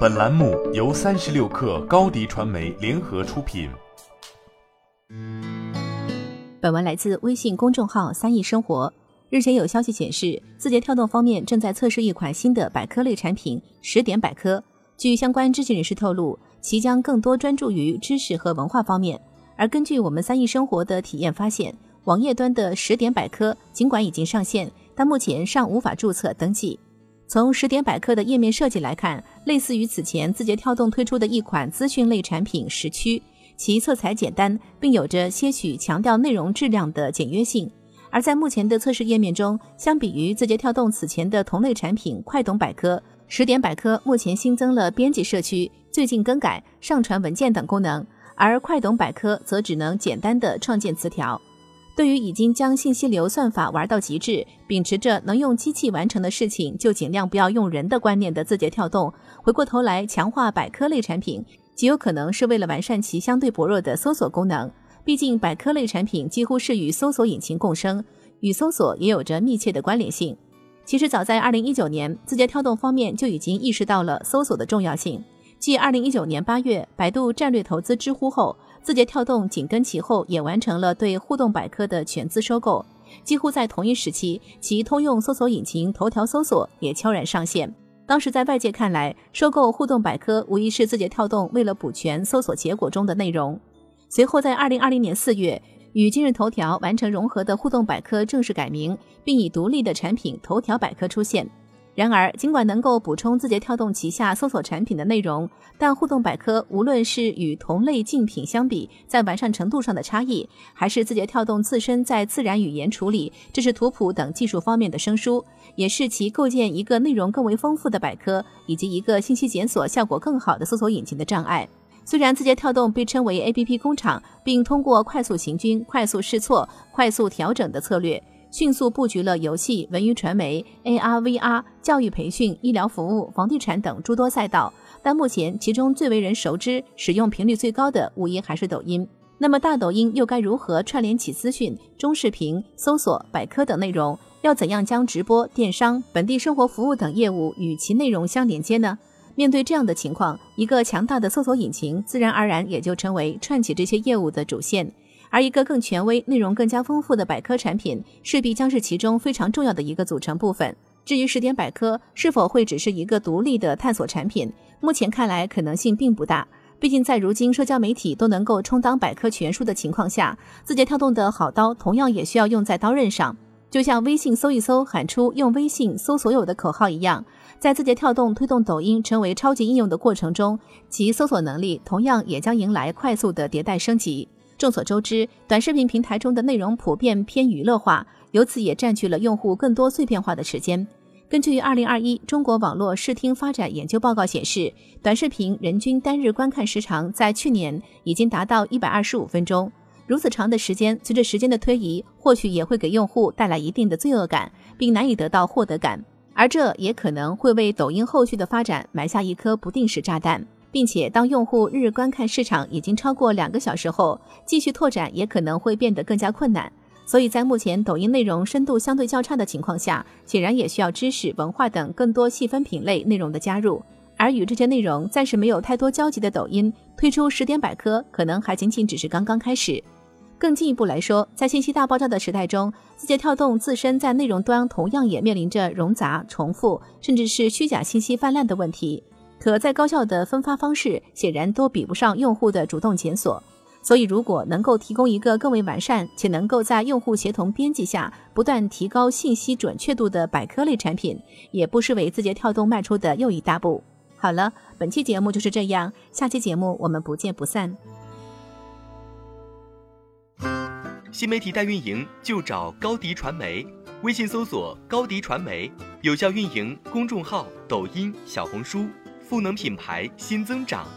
本栏目由三十六氪高低传媒联合出品。本文来自微信公众号“三亿生活”。日前有消息显示，字节跳动方面正在测试一款新的百科类产品“十点百科”。据相关知情人士透露，其将更多专注于知识和文化方面。而根据我们三亿生活的体验发现，网页端的“十点百科”尽管已经上线，但目前尚无法注册登记。从十点百科的页面设计来看，类似于此前字节跳动推出的一款资讯类产品“时区”，其色彩简单，并有着些许强调内容质量的简约性。而在目前的测试页面中，相比于字节跳动此前的同类产品“快懂百科”，十点百科目前新增了编辑社区、最近更改、上传文件等功能，而快懂百科则只能简单的创建词条。对于已经将信息流算法玩到极致，秉持着能用机器完成的事情就尽量不要用人的观念的字节跳动，回过头来强化百科类产品，极有可能是为了完善其相对薄弱的搜索功能。毕竟，百科类产品几乎是与搜索引擎共生，与搜索也有着密切的关联性。其实，早在二零一九年，字节跳动方面就已经意识到了搜索的重要性。继二零一九年八月百度战略投资知乎后，字节跳动紧跟其后，也完成了对互动百科的全资收购。几乎在同一时期，其通用搜索引擎头条搜索也悄然上线。当时在外界看来，收购互动百科无疑是字节跳动为了补全搜索结果中的内容。随后在二零二零年四月，与今日头条完成融合的互动百科正式改名，并以独立的产品头条百科出现。然而，尽管能够补充字节跳动旗下搜索产品的内容，但互动百科无论是与同类竞品相比，在完善程度上的差异，还是字节跳动自身在自然语言处理、知识图谱等技术方面的生疏，也是其构建一个内容更为丰富的百科以及一个信息检索效果更好的搜索引擎的障碍。虽然字节跳动被称为 APP 工厂，并通过快速行军、快速试错、快速调整的策略。迅速布局了游戏、文娱传媒、AR、VR、教育培训、医疗服务、房地产等诸多赛道，但目前其中最为人熟知、使用频率最高的，无疑还是抖音。那么，大抖音又该如何串联起资讯、中视频、搜索、百科等内容？要怎样将直播、电商、本地生活服务等业务与其内容相连接呢？面对这样的情况，一个强大的搜索引擎自然而然也就成为串起这些业务的主线。而一个更权威、内容更加丰富的百科产品，势必将是其中非常重要的一个组成部分。至于十点百科是否会只是一个独立的探索产品，目前看来可能性并不大。毕竟在如今社交媒体都能够充当百科全书的情况下，字节跳动的好刀同样也需要用在刀刃上。就像微信搜一搜喊出“用微信搜所有”的口号一样，在字节跳动推动抖音成为超级应用的过程中，其搜索能力同样也将迎来快速的迭代升级。众所周知，短视频平台中的内容普遍偏娱乐化，由此也占据了用户更多碎片化的时间。根据二零二一中国网络视听发展研究报告显示，短视频人均单日观看时长在去年已经达到一百二十五分钟。如此长的时间，随着时间的推移，或许也会给用户带来一定的罪恶感，并难以得到获得感，而这也可能会为抖音后续的发展埋下一颗不定时炸弹。并且，当用户日观看市场已经超过两个小时后，继续拓展也可能会变得更加困难。所以在目前抖音内容深度相对较差的情况下，显然也需要知识、文化等更多细分品类内容的加入。而与这些内容暂时没有太多交集的抖音推出十点百科，可能还仅仅只是刚刚开始。更进一步来说，在信息大爆炸的时代中，字节跳动自身在内容端同样也面临着冗杂、重复，甚至是虚假信息泛滥的问题。可在高效的分发方式显然都比不上用户的主动检索，所以如果能够提供一个更为完善且能够在用户协同编辑下不断提高信息准确度的百科类产品，也不失为字节跳动迈出的又一大步。好了，本期节目就是这样，下期节目我们不见不散。新媒体代运营就找高迪传媒，微信搜索高迪传媒，有效运营公众号、抖音、小红书。赋能品牌新增长。